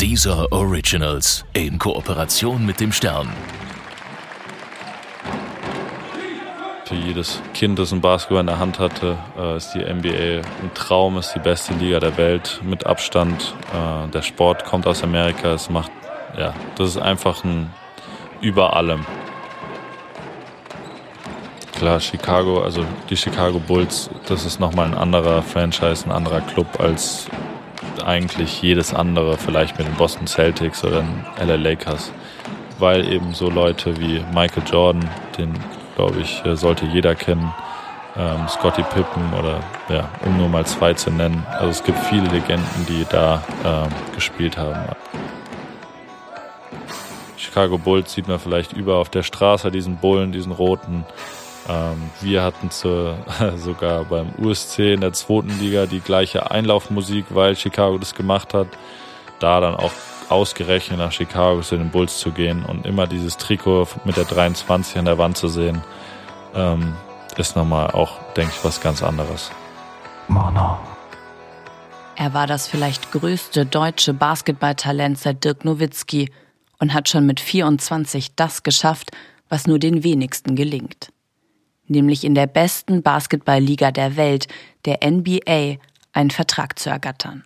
Dieser Originals in Kooperation mit dem Stern. Für jedes Kind, das ein Basketball in der Hand hatte, äh, ist die NBA ein Traum, ist die beste Liga der Welt mit Abstand. Äh, der Sport kommt aus Amerika, es macht, ja, das ist einfach ein über allem. Klar, Chicago, also die Chicago Bulls, das ist nochmal ein anderer Franchise, ein anderer Club als eigentlich jedes andere, vielleicht mit den Boston Celtics oder den LA Lakers, weil eben so Leute wie Michael Jordan, den glaube ich äh, sollte jeder kennen, ähm, Scotty Pippen oder ja, um nur mal zwei zu nennen. Also es gibt viele Legenden, die da ähm, gespielt haben. Chicago Bulls sieht man vielleicht über auf der Straße, diesen Bullen, diesen roten. Ähm, wir hatten zu, sogar beim USC in der zweiten Liga die gleiche Einlaufmusik, weil Chicago das gemacht hat. Da dann auch ausgerechnet nach Chicago zu den Bulls zu gehen und immer dieses Trikot mit der 23 an der Wand zu sehen, ähm, ist nochmal auch, denke ich, was ganz anderes. Mana. Er war das vielleicht größte deutsche Basketballtalent seit Dirk Nowitzki und hat schon mit 24 das geschafft, was nur den wenigsten gelingt nämlich in der besten Basketballliga der Welt, der NBA, einen Vertrag zu ergattern.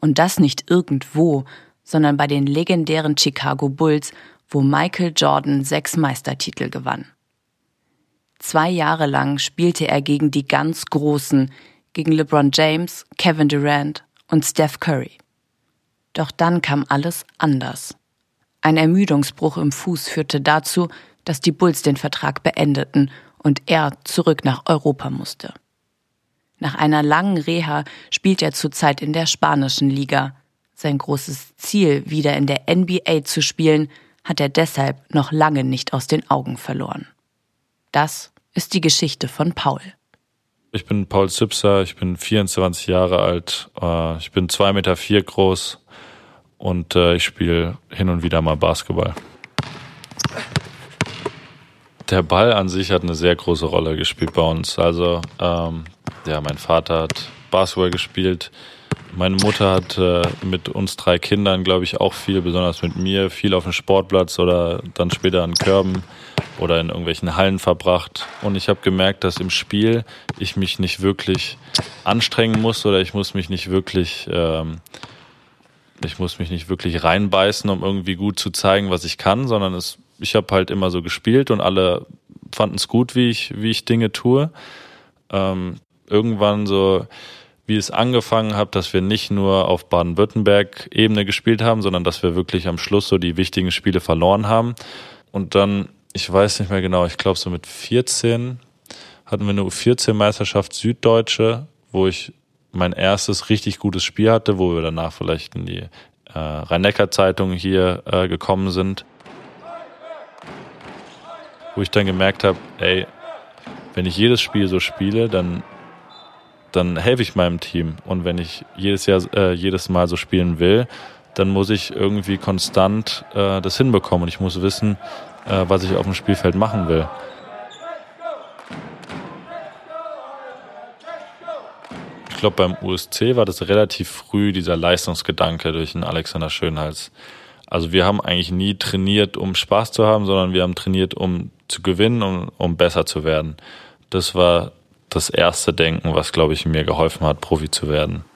Und das nicht irgendwo, sondern bei den legendären Chicago Bulls, wo Michael Jordan sechs Meistertitel gewann. Zwei Jahre lang spielte er gegen die ganz Großen, gegen LeBron James, Kevin Durant und Steph Curry. Doch dann kam alles anders. Ein Ermüdungsbruch im Fuß führte dazu, dass die Bulls den Vertrag beendeten und er zurück nach Europa musste. Nach einer langen Reha spielt er zurzeit in der spanischen Liga. Sein großes Ziel, wieder in der NBA zu spielen, hat er deshalb noch lange nicht aus den Augen verloren. Das ist die Geschichte von Paul. Ich bin Paul Zipser, ich bin 24 Jahre alt, äh, ich bin zwei Meter vier groß und äh, ich spiele hin und wieder mal Basketball der Ball an sich hat eine sehr große Rolle gespielt bei uns. Also, ähm, ja, mein Vater hat Basketball gespielt. Meine Mutter hat äh, mit uns drei Kindern, glaube ich, auch viel, besonders mit mir, viel auf dem Sportplatz oder dann später an Körben oder in irgendwelchen Hallen verbracht. Und ich habe gemerkt, dass im Spiel ich mich nicht wirklich anstrengen muss oder ich muss mich nicht wirklich, ähm, ich muss mich nicht wirklich reinbeißen, um irgendwie gut zu zeigen, was ich kann, sondern es ich habe halt immer so gespielt und alle fanden es gut, wie ich, wie ich Dinge tue. Ähm, irgendwann so, wie es angefangen hat, dass wir nicht nur auf Baden-Württemberg-Ebene gespielt haben, sondern dass wir wirklich am Schluss so die wichtigen Spiele verloren haben. Und dann, ich weiß nicht mehr genau, ich glaube so mit 14 hatten wir eine U14-Meisterschaft Süddeutsche, wo ich mein erstes richtig gutes Spiel hatte, wo wir danach vielleicht in die äh, Rhein-Neckar-Zeitung hier äh, gekommen sind wo ich dann gemerkt habe, ey, wenn ich jedes Spiel so spiele, dann dann helfe ich meinem Team. Und wenn ich jedes Jahr, äh, jedes Mal so spielen will, dann muss ich irgendwie konstant äh, das hinbekommen und ich muss wissen, äh, was ich auf dem Spielfeld machen will. Ich glaube, beim USC war das relativ früh dieser Leistungsgedanke durch den Alexander Schönhals. Also wir haben eigentlich nie trainiert, um Spaß zu haben, sondern wir haben trainiert, um zu gewinnen und um besser zu werden. Das war das erste Denken, was, glaube ich, mir geholfen hat, Profi zu werden.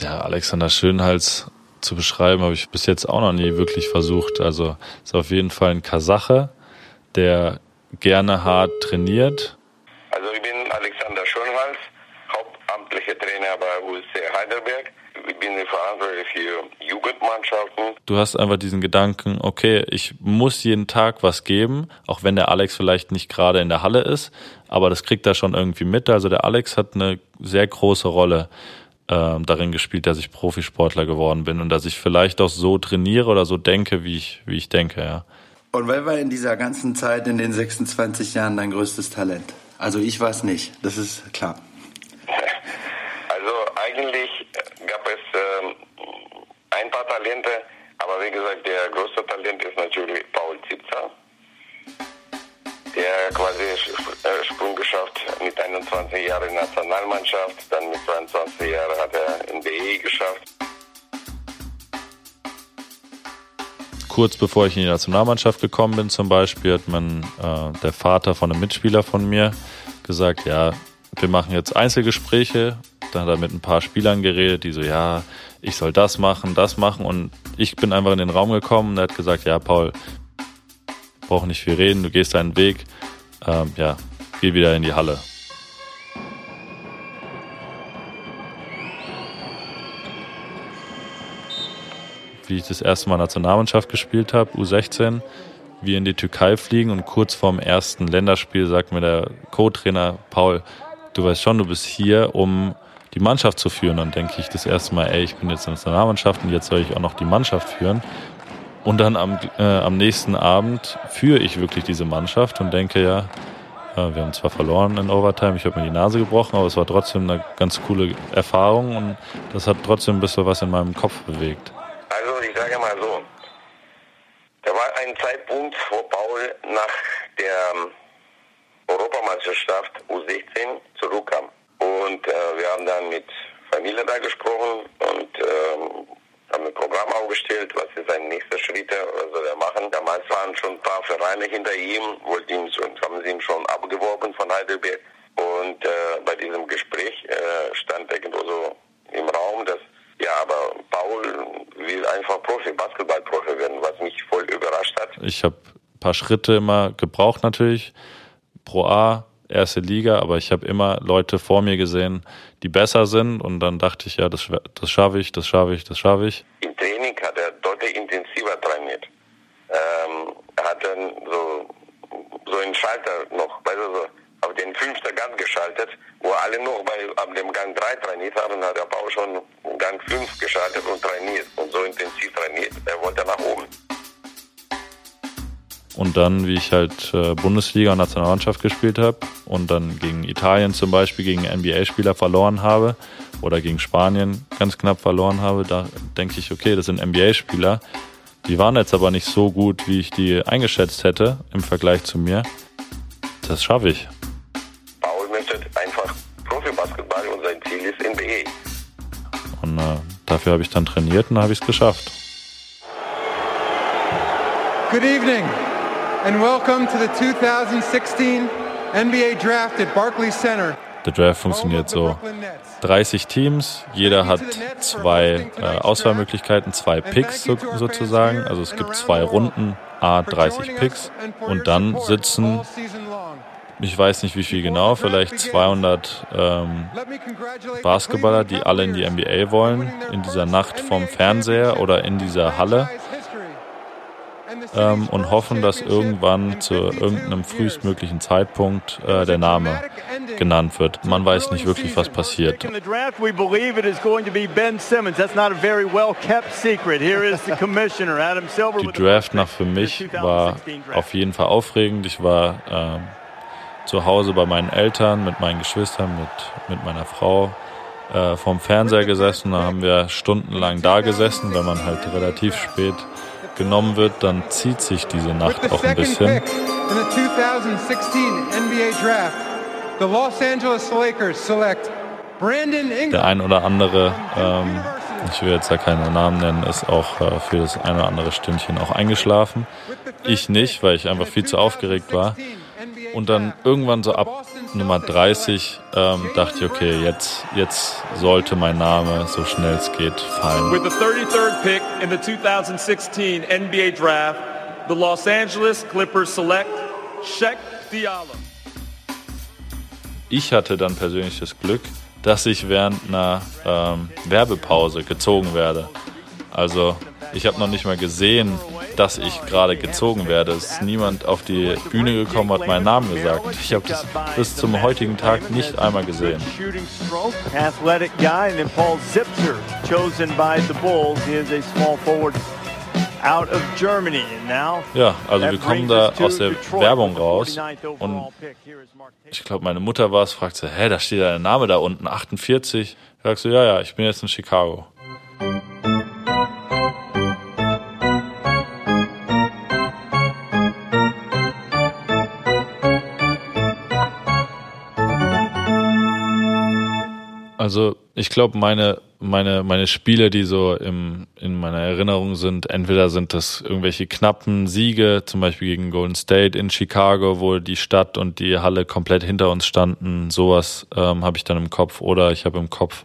Ja, Alexander Schönhals zu beschreiben, habe ich bis jetzt auch noch nie wirklich versucht. Also ist auf jeden Fall ein Kasache, der gerne hart trainiert. Also ich bin Alexander Schönhals, hauptamtlicher Trainer bei USC Heidelberg ich bin verantwortlich für Jugendmannschaften. Du hast einfach diesen Gedanken, okay, ich muss jeden Tag was geben, auch wenn der Alex vielleicht nicht gerade in der Halle ist, aber das kriegt er schon irgendwie mit. Also der Alex hat eine sehr große Rolle äh, darin gespielt, dass ich Profisportler geworden bin und dass ich vielleicht auch so trainiere oder so denke, wie ich, wie ich denke, ja. Und wer war in dieser ganzen Zeit, in den 26 Jahren, dein größtes Talent? Also ich war es nicht, das ist klar. Also eigentlich gab es ähm, ein paar Talente, aber wie gesagt, der größte Talent ist natürlich Paul Zipzer, der quasi äh, Sprung geschafft mit 21 Jahren in Nationalmannschaft, dann mit 22 Jahren hat er in BE geschafft. Kurz bevor ich in die Nationalmannschaft gekommen bin, zum Beispiel, hat man äh, der Vater von einem Mitspieler von mir gesagt: Ja, wir machen jetzt Einzelgespräche dann hat er mit ein paar Spielern geredet, die so, ja, ich soll das machen, das machen. Und ich bin einfach in den Raum gekommen und er hat gesagt, ja, Paul, brauch nicht viel reden, du gehst deinen Weg. Ähm, ja, geh wieder in die Halle. Wie ich das erste Mal Nationalmannschaft gespielt habe, U16, wir in die Türkei fliegen und kurz vorm ersten Länderspiel sagt mir der Co-Trainer Paul, du weißt schon, du bist hier, um die Mannschaft zu führen. Dann denke ich das erste Mal, ey, ich bin jetzt in der Nationalmannschaft und jetzt soll ich auch noch die Mannschaft führen. Und dann am, äh, am nächsten Abend führe ich wirklich diese Mannschaft und denke, ja, äh, wir haben zwar verloren in Overtime, ich habe mir die Nase gebrochen, aber es war trotzdem eine ganz coole Erfahrung und das hat trotzdem ein bisschen was in meinem Kopf bewegt. Also ich sage mal so, da war ein Zeitpunkt, wo Paul nach der Europameisterschaft U16 zurückkam. Und äh, wir haben dann mit Familie da gesprochen und ähm, haben ein Programm aufgestellt, was ist sein nächster Schritt, was soll er machen. Damals waren schon ein paar Vereine hinter ihm, wollten ihn schon, haben sie ihn schon abgeworben von Heidelberg. Und äh, bei diesem Gespräch äh, stand irgendwo so im Raum, dass ja, aber Paul will einfach Profi, Basketballprofi werden, was mich voll überrascht hat. Ich habe ein paar Schritte immer gebraucht natürlich. Pro A, erste Liga, aber ich habe immer Leute vor mir gesehen, die besser sind und dann dachte ich, ja, das, das schaffe ich, das schaffe ich, das schaffe ich. Im Und dann, wie ich halt äh, Bundesliga und Nationalmannschaft gespielt habe und dann gegen Italien zum Beispiel gegen NBA-Spieler verloren habe oder gegen Spanien ganz knapp verloren habe, da denke ich, okay, das sind NBA-Spieler. Die waren jetzt aber nicht so gut, wie ich die eingeschätzt hätte im Vergleich zu mir. Das schaffe ich. Paul möchte einfach Profibasketball und sein Ziel ist NBA. Und äh, dafür habe ich dann trainiert und habe ich es geschafft. Good evening and welcome to the 2016 NBA Draft at Barclays Center. Der Draft funktioniert so. 30 Teams, jeder hat zwei äh, Auswahlmöglichkeiten, zwei Picks so, sozusagen. Also es gibt zwei Runden, A 30 Picks und dann sitzen, ich weiß nicht wie viel genau, vielleicht 200 ähm, Basketballer, die alle in die NBA wollen, in dieser Nacht vom Fernseher oder in dieser Halle ähm, und hoffen, dass irgendwann zu irgendeinem frühestmöglichen Zeitpunkt äh, der Name genannt wird. Man weiß nicht wirklich, was passiert. Die Draft nach für mich war auf jeden Fall aufregend. Ich war äh, zu Hause bei meinen Eltern, mit meinen Geschwistern, mit, mit meiner Frau äh, vorm Fernseher gesessen. Da haben wir stundenlang da gesessen, wenn man halt relativ spät genommen wird, dann zieht sich diese Nacht auch ein bisschen. Der ein oder andere, ähm, ich will jetzt ja keine Namen nennen, ist auch äh, für das ein oder andere Stündchen auch eingeschlafen. Ich nicht, weil ich einfach viel zu aufgeregt war. Und dann irgendwann so ab Nummer 30 ähm, dachte ich, okay, jetzt, jetzt sollte mein Name so schnell es geht fallen. With the 33rd pick in the 2016 NBA Draft, the Los Angeles Clippers select Shaq Diallo. Ich hatte dann persönlich das Glück, dass ich während einer ähm, Werbepause gezogen werde. Also ich habe noch nicht mal gesehen, dass ich gerade gezogen werde. Es ist niemand auf die Bühne gekommen, hat meinen Namen gesagt. Ich habe das bis zum heutigen Tag nicht einmal gesehen. Ja, also wir kommen da aus der Werbung raus und ich glaube, meine Mutter war es, fragte, hä, da steht dein Name da unten, 48. Ich sagst du, ja, ja, ich bin jetzt in Chicago. Also ich glaube, meine meine, meine Spiele, die so im, in meiner Erinnerung sind, entweder sind das irgendwelche knappen Siege, zum Beispiel gegen Golden State in Chicago, wo die Stadt und die Halle komplett hinter uns standen. Sowas ähm, habe ich dann im Kopf. Oder ich habe im Kopf,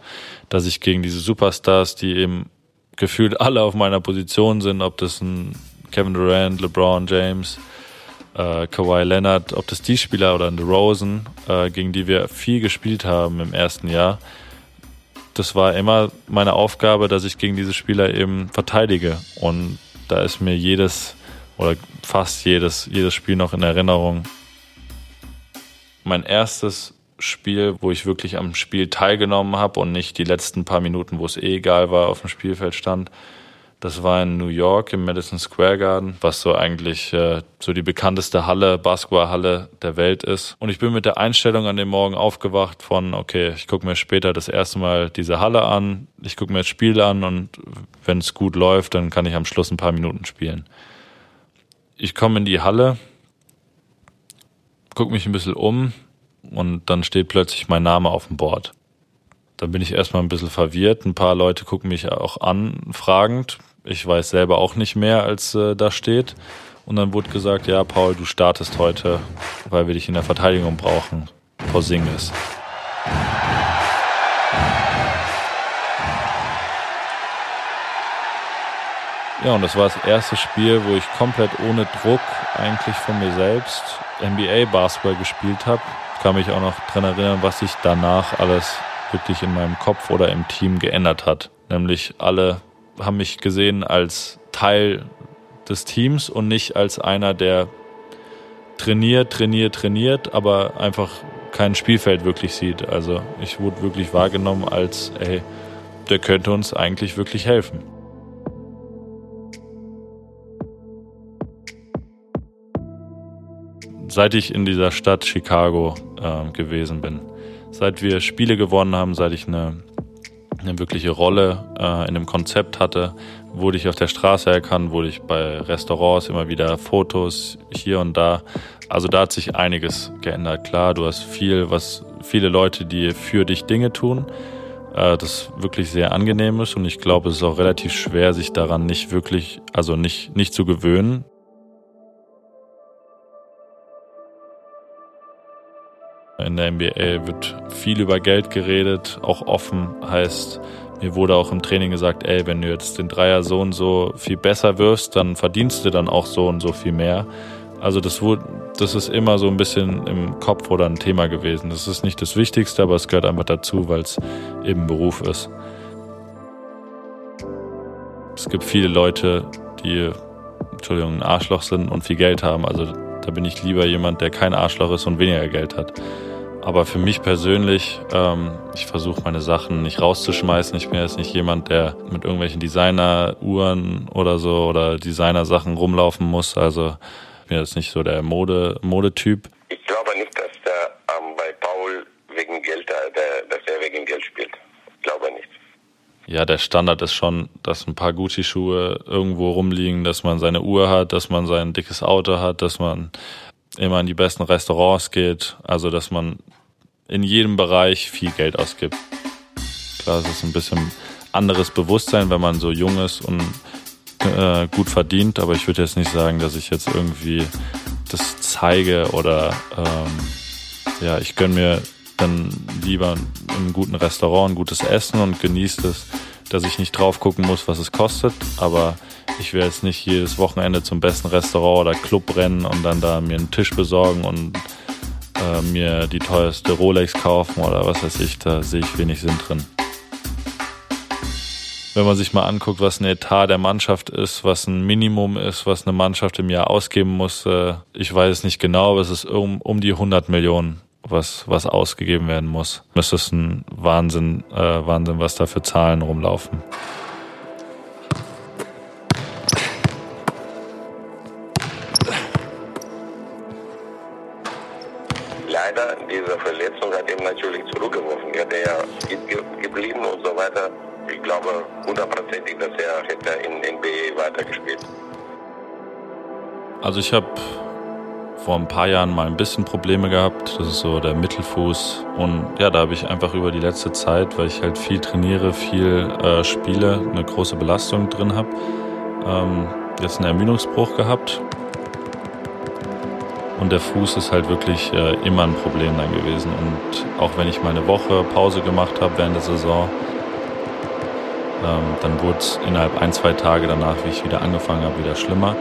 dass ich gegen diese Superstars, die eben gefühlt alle auf meiner Position sind, ob das ein Kevin Durant, LeBron James, äh, Kawhi Leonard, ob das die Spieler oder ein Rosen, äh, gegen die wir viel gespielt haben im ersten Jahr, das war immer meine Aufgabe, dass ich gegen diese Spieler eben verteidige. Und da ist mir jedes oder fast jedes, jedes Spiel noch in Erinnerung. Mein erstes Spiel, wo ich wirklich am Spiel teilgenommen habe und nicht die letzten paar Minuten, wo es eh egal war, auf dem Spielfeld stand, das war in New York im Madison Square Garden, was so eigentlich äh, so die bekannteste Halle, Basketballhalle der Welt ist. Und ich bin mit der Einstellung an dem Morgen aufgewacht von, okay, ich gucke mir später das erste Mal diese Halle an, ich gucke mir das Spiel an und wenn es gut läuft, dann kann ich am Schluss ein paar Minuten spielen. Ich komme in die Halle, gucke mich ein bisschen um und dann steht plötzlich mein Name auf dem Board. Dann bin ich erstmal ein bisschen verwirrt. Ein paar Leute gucken mich auch an, fragend. Ich weiß selber auch nicht mehr, als äh, da steht. Und dann wurde gesagt, ja, Paul, du startest heute, weil wir dich in der Verteidigung brauchen. Porzingis. Ja, und das war das erste Spiel, wo ich komplett ohne Druck eigentlich von mir selbst NBA-Basketball gespielt habe. Kann mich auch noch dran erinnern, was ich danach alles wirklich in meinem Kopf oder im Team geändert hat. Nämlich alle haben mich gesehen als Teil des Teams und nicht als einer, der trainiert, trainiert, trainiert, aber einfach kein Spielfeld wirklich sieht. Also ich wurde wirklich wahrgenommen als, ey, der könnte uns eigentlich wirklich helfen. Seit ich in dieser Stadt Chicago äh, gewesen bin, seit wir Spiele gewonnen haben, seit ich eine, eine wirkliche Rolle äh, in dem Konzept hatte, wurde ich auf der Straße erkannt, wurde ich bei Restaurants immer wieder Fotos hier und da. Also da hat sich einiges geändert. Klar, du hast viel, was viele Leute, die für dich Dinge tun, äh, das wirklich sehr angenehm ist und ich glaube, es ist auch relativ schwer, sich daran nicht wirklich, also nicht, nicht zu gewöhnen. In der NBA wird viel über Geld geredet, auch offen heißt, mir wurde auch im Training gesagt, ey, wenn du jetzt den Dreier so und so viel besser wirst, dann verdienst du dann auch so und so viel mehr. Also das wurde, das ist immer so ein bisschen im Kopf oder ein Thema gewesen. Das ist nicht das Wichtigste, aber es gehört einfach dazu, weil es eben Beruf ist. Es gibt viele Leute, die, Entschuldigung, ein Arschloch sind und viel Geld haben. Also da bin ich lieber jemand, der kein Arschloch ist und weniger Geld hat. Aber für mich persönlich, ähm, ich versuche meine Sachen nicht rauszuschmeißen. Ich bin jetzt nicht jemand, der mit irgendwelchen Designer-Uhren oder so oder Designer-Sachen rumlaufen muss. Also ich bin jetzt nicht so der Mode, Modetyp. Ich glaube nicht, dass der ähm, bei Paul wegen Geld, äh, der, dass er wegen Geld spielt. Ich glaube nicht. Ja, der Standard ist schon, dass ein paar Gucci-Schuhe irgendwo rumliegen, dass man seine Uhr hat, dass man sein dickes Auto hat, dass man immer in die besten Restaurants geht, also dass man in jedem Bereich viel Geld ausgibt. Klar, es ist ein bisschen anderes Bewusstsein, wenn man so jung ist und äh, gut verdient, aber ich würde jetzt nicht sagen, dass ich jetzt irgendwie das zeige oder ähm, ja, ich gönne mir dann lieber im guten Restaurant ein gutes Essen und genieße es, dass ich nicht drauf gucken muss, was es kostet, aber ich will jetzt nicht jedes Wochenende zum besten Restaurant oder Club rennen und dann da mir einen Tisch besorgen und äh, mir die teuerste Rolex kaufen oder was weiß ich. Da sehe ich wenig Sinn drin. Wenn man sich mal anguckt, was ein Etat der Mannschaft ist, was ein Minimum ist, was eine Mannschaft im Jahr ausgeben muss, äh, ich weiß es nicht genau, aber es ist um, um die 100 Millionen was, was ausgegeben werden muss. Das ist ein Wahnsinn, äh, Wahnsinn, was da für Zahlen rumlaufen. leider, diese Verletzung hat ihn natürlich zurückgeworfen. Er wäre ja geblieben und so weiter. Ich glaube hundertprozentig, dass er hätte in NBA weitergespielt. Also ich habe vor ein paar Jahren mal ein bisschen Probleme gehabt. Das ist so der Mittelfuß. Und ja, da habe ich einfach über die letzte Zeit, weil ich halt viel trainiere, viel äh, spiele, eine große Belastung drin habe, ähm, jetzt einen Ermüdungsbruch gehabt. Und der Fuß ist halt wirklich äh, immer ein Problem dann gewesen. Und auch wenn ich mal eine Woche Pause gemacht habe während der Saison, ähm, dann wurde es innerhalb ein, zwei Tage danach, wie ich wieder angefangen habe, wieder schlimmer.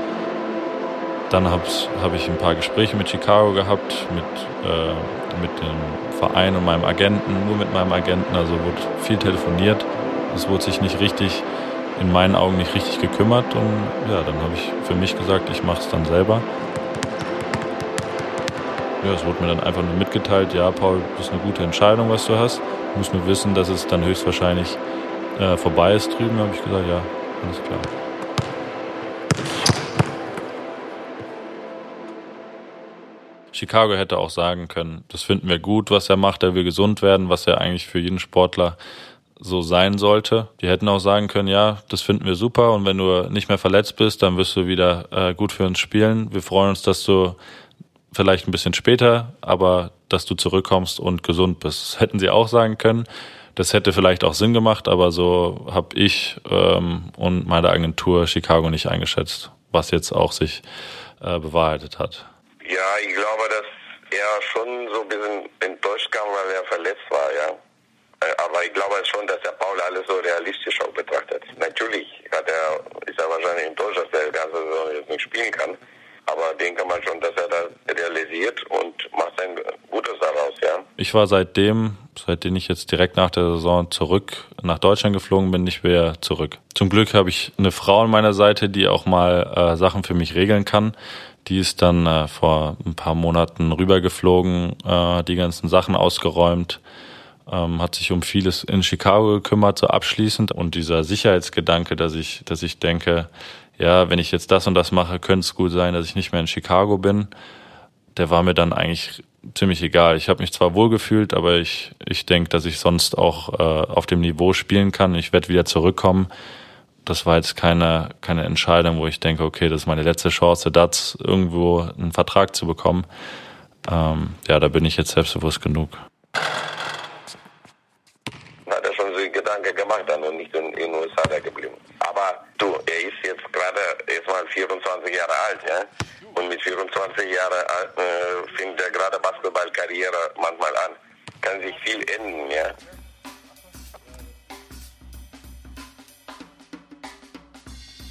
Dann habe hab ich ein paar Gespräche mit Chicago gehabt, mit, äh, mit dem Verein und meinem Agenten, nur mit meinem Agenten. Also wurde viel telefoniert. Es wurde sich nicht richtig, in meinen Augen nicht richtig gekümmert. Und ja, dann habe ich für mich gesagt, ich mache es dann selber. Ja, es wurde mir dann einfach nur mitgeteilt, ja, Paul, das ist eine gute Entscheidung, was du hast. Du musst nur wissen, dass es dann höchstwahrscheinlich äh, vorbei ist drüben. Habe ich gesagt, ja, alles klar. Chicago hätte auch sagen können, das finden wir gut, was er macht, er will gesund werden, was er eigentlich für jeden Sportler so sein sollte. Die hätten auch sagen können, ja, das finden wir super und wenn du nicht mehr verletzt bist, dann wirst du wieder äh, gut für uns spielen. Wir freuen uns, dass du vielleicht ein bisschen später, aber dass du zurückkommst und gesund bist. Das hätten sie auch sagen können. Das hätte vielleicht auch Sinn gemacht, aber so habe ich ähm, und meine Agentur Chicago nicht eingeschätzt, was jetzt auch sich äh, bewahrheitet hat. Ja, ich glaube, dass er schon so ein bisschen enttäuscht kam, weil er verletzt war, ja. Äh, aber ich glaube schon, dass der Paul alles so realistisch auch betrachtet. Natürlich hat er, ist er wahrscheinlich enttäuscht, dass er die ganze Saison jetzt nicht spielen kann. Aber denke mal schon, dass er das realisiert und macht ein Gutes daraus, ja. Ich war seitdem, seitdem ich jetzt direkt nach der Saison zurück nach Deutschland geflogen bin, nicht mehr zurück. Zum Glück habe ich eine Frau an meiner Seite, die auch mal äh, Sachen für mich regeln kann. Die ist dann äh, vor ein paar Monaten rübergeflogen, äh, die ganzen Sachen ausgeräumt, ähm, hat sich um vieles in Chicago gekümmert, so abschließend. Und dieser Sicherheitsgedanke, dass ich, dass ich denke, ja, wenn ich jetzt das und das mache, könnte es gut sein, dass ich nicht mehr in Chicago bin. Der war mir dann eigentlich ziemlich egal. Ich habe mich zwar wohlgefühlt, aber ich, ich denke, dass ich sonst auch äh, auf dem Niveau spielen kann. Ich werde wieder zurückkommen das war jetzt keine, keine Entscheidung, wo ich denke, okay, das ist meine letzte Chance, das irgendwo einen Vertrag zu bekommen. Ähm, ja, da bin ich jetzt selbstbewusst genug. Hat er schon so einen Gedanke gemacht dann und nicht in, in den USA da geblieben. Aber du, er ist jetzt gerade erstmal 24 Jahre alt, ja? Und mit 24 Jahren äh, fängt er gerade Basketballkarriere manchmal an. Kann sich viel ändern, ja?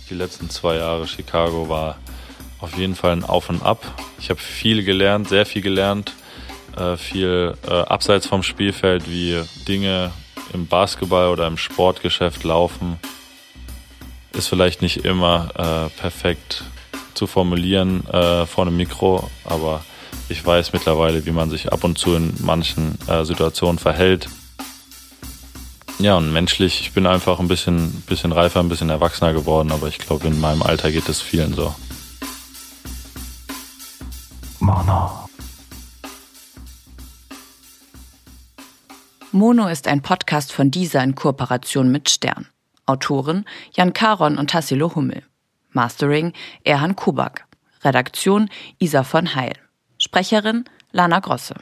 Die letzten zwei Jahre Chicago war auf jeden Fall ein Auf und Ab. Ich habe viel gelernt, sehr viel gelernt, äh, viel äh, abseits vom Spielfeld, wie Dinge im Basketball oder im Sportgeschäft laufen. Ist vielleicht nicht immer äh, perfekt zu formulieren vor einem Mikro, aber ich weiß mittlerweile, wie man sich ab und zu in manchen Situationen verhält. Ja, und menschlich, ich bin einfach ein bisschen, bisschen reifer, ein bisschen erwachsener geworden, aber ich glaube, in meinem Alter geht es vielen so. Mono. Mono ist ein Podcast von dieser in Kooperation mit Stern. Autoren Jan Karon und Tassilo Hummel. Mastering Erhan Kubak. Redaktion Isa von Heil. Sprecherin Lana Grosse.